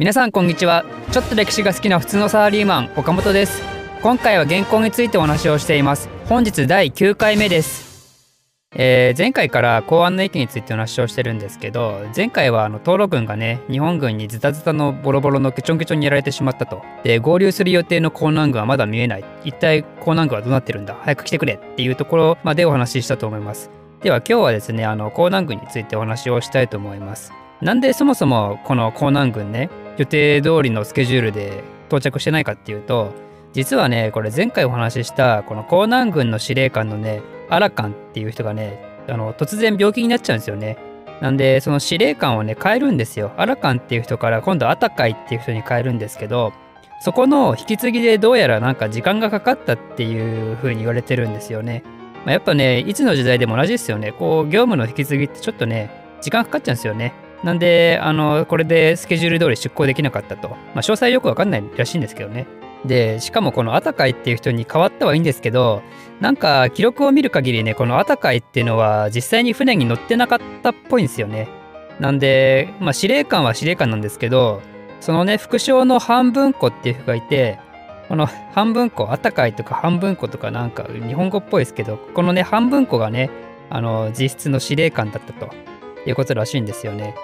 皆さんこんにちは。ちょっと歴史が好きな普通のサラリーマン岡本です。今回は原稿についてお話をしています。本日第9回目です。えー、前回から公安の駅についてお話をしてるんですけど前回はあの東路軍がね日本軍にズタズタのボロボロのケチョンケチョンにやられてしまったと。で合流する予定の江南軍はまだ見えない。一体江南軍はどうなってるんだ？早く来てくれ。っていうところまでお話ししたと思います。では今日はですねあの江南軍についてお話をしたいと思います。なんでそもそもこの江南軍ね予定通りのスケジュールで到着してないかっていうと実はねこれ前回お話ししたこの江南軍の司令官のねアラカンっていう人がねあの突然病気になっちゃうんですよね。なんでその司令官をね変えるんですよ。アラカンっていう人から今度アタカイっていう人に変えるんですけどそこの引き継ぎでどうやらなんか時間がかかったっていう風に言われてるんですよね、まあ、やっぱねいつの時代でも同じですよね。こう業務の引き継ぎってちょっとね時間かかっちゃうんですよね。なんで、あの、これでスケジュール通り出航できなかったと。まあ、詳細よくわかんないらしいんですけどね。で、しかもこのアタカイっていう人に変わったはいいんですけど、なんか記録を見る限りね、このアタカイっていうのは実際に船に乗ってなかったっぽいんですよね。なんで、まあ司令官は司令官なんですけど、そのね、副将の半分子っていう人がいて、この半分子、アタカイとか半分子とかなんか日本語っぽいですけど、このね、半分子がね、あの、実質の司令官だったということらしいんですよね。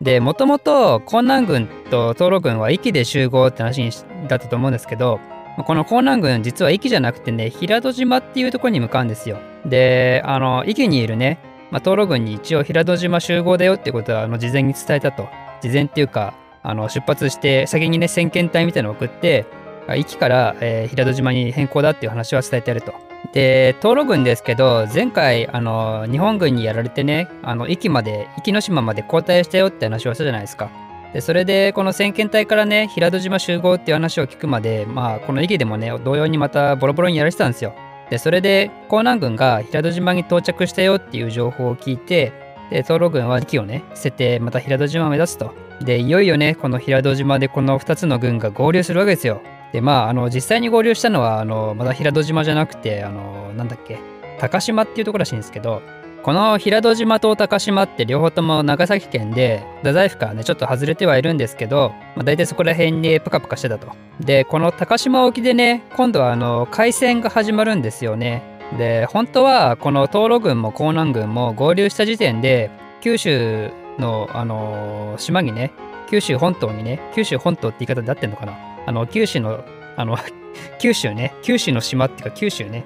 で、もともと江南軍と東路軍は壱岐で集合って話だったと思うんですけど、この江南軍実は壱岐じゃなくてね、平戸島っていうところに向かうんですよ。で、あの、壱岐にいるね、まあ、東路軍に一応平戸島集合だよってことはあの事前に伝えたと。事前っていうか、あの出発して先にね、先遣隊みたいなのを送って、壱岐から、えー、平戸島に変更だっていう話は伝えてやると。で、東路軍ですけど、前回、あの、日本軍にやられてね、あの、壱岐まで、壱岐の島まで交代したよって話をしたじゃないですか。で、それで、この先遣隊からね、平戸島集合っていう話を聞くまで、まあ、この壱岐でもね、同様にまたボロボロにやられてたんですよ。で、それで、江南軍が平戸島に到着したよっていう情報を聞いて、で、東路軍は壱岐をね、捨てて、また平戸島を目指すと。で、いよいよね、この平戸島でこの2つの軍が合流するわけですよ。でまああの実際に合流したのはあのまだ平戸島じゃなくてあのなんだっけ高島っていうところらしいんですけどこの平戸島と高島って両方とも長崎県で太宰府からねちょっと外れてはいるんですけど、まあ、大体そこら辺にプカプカしてたと。でこの高島沖でね今度はあの海戦が始まるんですよね。で本当はこの東路軍も江南軍も合流した時点で九州のあの島にね九州本島にね九州本島って言い方で合ってんのかな？あの、九州の、あの、九州ね、九州の島っていうか九州ね、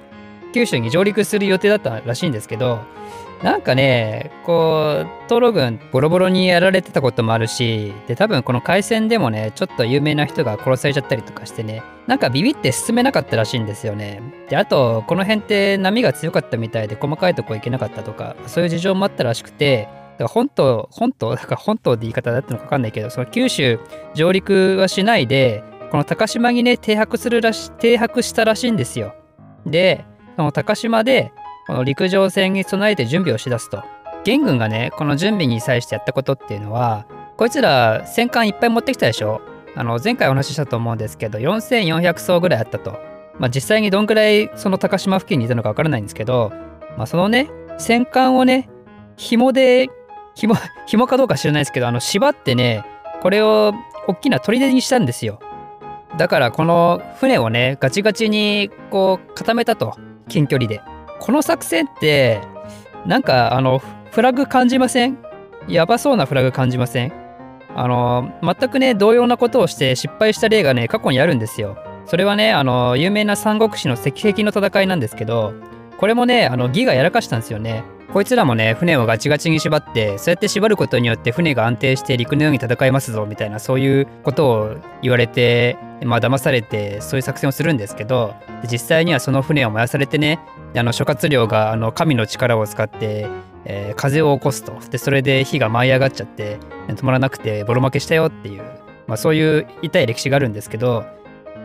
九州に上陸する予定だったらしいんですけど、なんかね、こう、東路軍ボロボロにやられてたこともあるし、で、多分この海戦でもね、ちょっと有名な人が殺されちゃったりとかしてね、なんかビビって進めなかったらしいんですよね。で、あと、この辺って波が強かったみたいで細かいとこ行けなかったとか、そういう事情もあったらしくて、だから本島、本島、だから本島って言い方だったのかわかんないけど、その九州上陸はしないで、この高島にね、停泊するらし、停泊したらしいんですよ。で、その高島で、この陸上戦に備えて準備をしだすと。元軍がね、この準備に際してやったことっていうのは、こいつら戦艦いっぱい持ってきたでしょあの、前回お話ししたと思うんですけど、4400艘ぐらいあったと。まあ実際にどんくらいその高島付近にいたのかわからないんですけど、まあそのね、戦艦をね、紐で、紐、紐かどうか知らないですけど、あの、縛ってね、これを大きな砦にしたんですよ。だからこの船をねガチガチにこう固めたと。近距離で。この作戦ってなんかあのフラグ感じません？やばそうなフラグ感じません？あの全くね同様なことをして失敗した例がね過去にあるんですよ。それはねあの有名な三国志の石壁の戦いなんですけどこれもねあの義がやらかしたんですよね。こいつらもね、船をガチガチに縛って、そうやって縛ることによって船が安定して陸のように戦いますぞ、みたいな、そういうことを言われて、まあ騙されて、そういう作戦をするんですけど、実際にはその船を燃やされてね、あの諸葛亮があの神の力を使って、えー、風を起こすと。で、それで火が舞い上がっちゃって、止まらなくてボロ負けしたよっていう、まあそういう痛い歴史があるんですけど、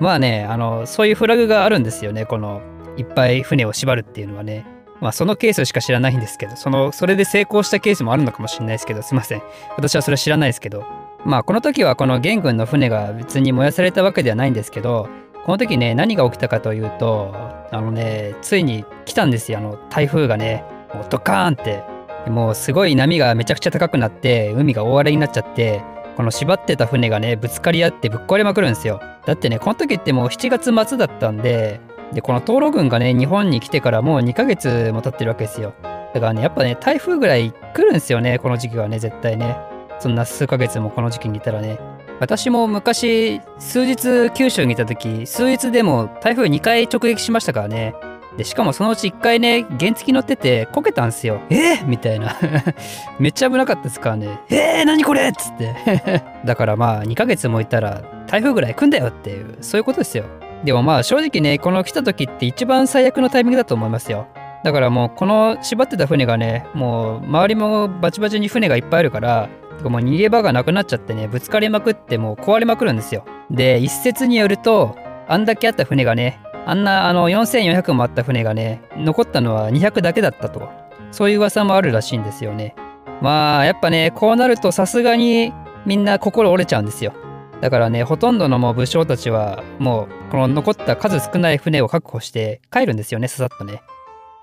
まあね、あの、そういうフラグがあるんですよね、この、いっぱい船を縛るっていうのはね。まあそのケースしか知らないんですけど、その、それで成功したケースもあるのかもしれないですけど、すいません。私はそれは知らないですけど。まあこの時はこの元軍の船が別に燃やされたわけではないんですけど、この時ね、何が起きたかというと、あのね、ついに来たんですよ、あの台風がね、もうドカーンって。もうすごい波がめちゃくちゃ高くなって、海が大荒れになっちゃって、この縛ってた船がねぶつかり合ってぶっ壊れまくるんですよだってねこの時ってもう7月末だったんででこの灯籠軍がね日本に来てからもう2ヶ月も経ってるわけですよ。だからねやっぱね台風ぐらい来るんですよねこの時期はね絶対ね。そんな数ヶ月もこの時期にいたらね。私も昔数日九州にいた時数日でも台風2回直撃しましたからね。でしかもそのうち1回ね原付乗っててこけたんすよ。えー、みたいな。めっちゃ危なかったですからね。えー、何これっつって。だからまあ2ヶ月もいたら台風ぐらい来んだよっていうそういうことですよ。でもまあ正直ねこの来た時って一番最悪のタイミングだと思いますよ。だからもうこの縛ってた船がねもう周りもバチバチに船がいっぱいあるからもう逃げ場がなくなっちゃってねぶつかりまくってもう壊れまくるんですよ。で一説によるとあんだけあった船がねあんなあの4400もあった船がね残ったのは200だけだったと。そういう噂もあるらしいんですよね。まあやっぱねこうなるとさすがにみんな心折れちゃうんですよ。だからねほとんどのもう武将たちはもうこの残った数少ない船を確保して帰るんですよねささっとね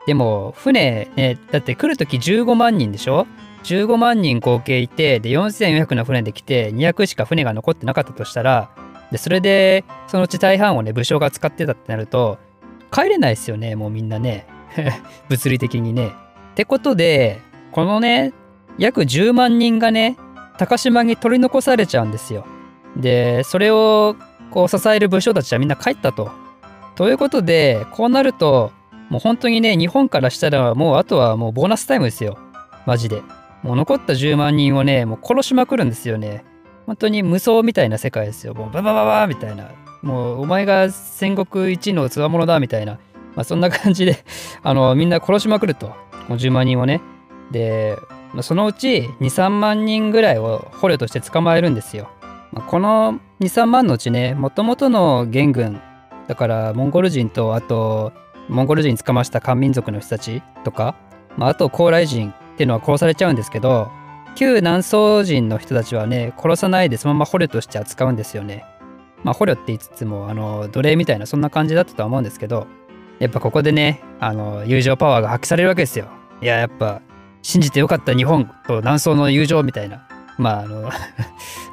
でも船ねだって来る時15万人でしょ？15万人合計いてで4400の船で来て200しか船が残ってなかったとしたらでそれでそのうち大半をね武将が使ってたってなると帰れないですよねもうみんなね 物理的にね。ってことでこのね約10万人がね高島に取り残されちゃうんですよ。でそれをこう支える武将たちはみんな帰ったと。ということでこうなるともう本当にね日本からしたらもうあとはもうボーナスタイムですよマジで。もう残った10万人をねもう殺しまくるんですよね。本当に無双みたいな世界ですよ。もうババババみたいな。もうお前が戦国一のつわものだみたいな。まあ、そんな感じで あのみんな殺しまくると。もう10万人をね。で、そのうち2、3万人ぐらいを捕虜として捕まえるんですよ。まあ、この2、3万のうちね、もともとの元軍、だからモンゴル人と、あと、モンゴル人捕ました漢民族の人たちとか、まあ、あと高麗人っていうのは殺されちゃうんですけど、旧南宋人の人たちはね、殺さないでそのまま捕虜として扱うんですよね。まあ捕虜って言いつつも、あの、奴隷みたいなそんな感じだったとは思うんですけど、やっぱここでね、あの、友情パワーが発揮されるわけですよ。いや、やっぱ、信じてよかった日本と南宋の友情みたいな。まあ、あの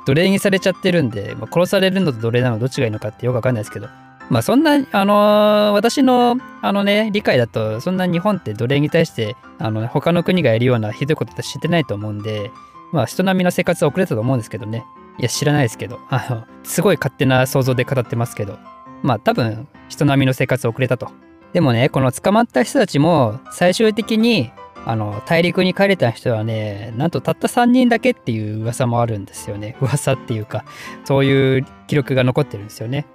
奴隷にされちゃってるんで、まあ、殺されるのと奴隷なのどっちがいいのかってよくわかんないですけど、まあそんな、あのー、私の、あのね、理解だと、そんな日本って奴隷に対して、あの、他の国がやるようなひどいことって知ってないと思うんで、まあ人並みの生活は遅れたと思うんですけどね。いや、知らないですけど、あの、すごい勝手な想像で語ってますけど、まあ多分、人並みの生活遅れたと。でもね、この捕まった人たちも、最終的に、あの、大陸に帰れた人はね、なんとたった3人だけっていう噂もあるんですよね。噂っていうか、そういう記録が残ってるんですよね。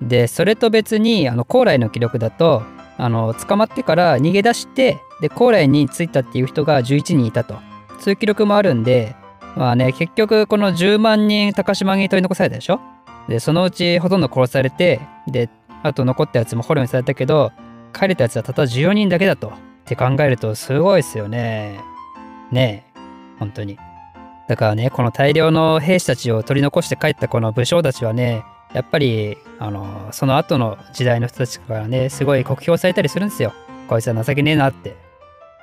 でそれと別にあの高麗の記録だとあの捕まってから逃げ出してで高麗に着いたっていう人が11人いたとそういう記録もあるんでまあね結局この10万人高島に取り残されたでしょ？でそのうちほとんど殺されてであと残ったやつも捕虜にされたけど帰れたやつはたった14人だけだとって考えるとすごいですよね。ねえ。本当に。だからねこの大量の兵士たちを取り残して帰ったこの武将たちはねやっぱりあのその後の時代の人たちからねすごい酷評されたりするんですよ。こいつは情けねえなって。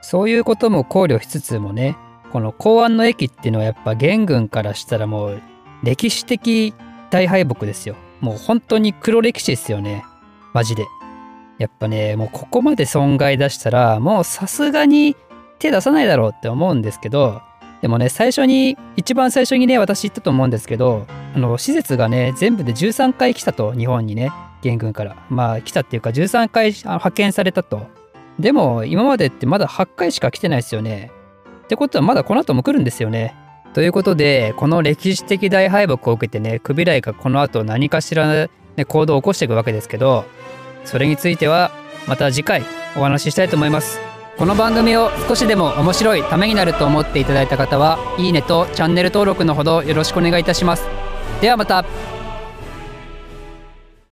そういうことも考慮しつつもねこの公安の駅っていうのはやっぱ元軍からしたらもう歴史的大敗北ですよ。もう本当に黒歴史ですよね。マジで。やっぱねもうここまで損害出したらもうさすがに手出さないだろうって思うんですけどでもね、最初に、一番最初にね、私言ったと思うんですけど、あの、施設がね、全部で13回来たと、日本にね、元軍から。まあ、来たっていうか、13回派遣されたと。でも、今までってまだ8回しか来てないですよね。ってことは、まだこの後も来るんですよね。ということで、この歴史的大敗北を受けてね、クビライがこの後何かしら、ね、行動を起こしていくわけですけど、それについては、また次回お話ししたいと思います。この番組を少しでも面白いためになると思っていただいた方はいいねとチャンネル登録のほどよろしくお願いいたしますではまた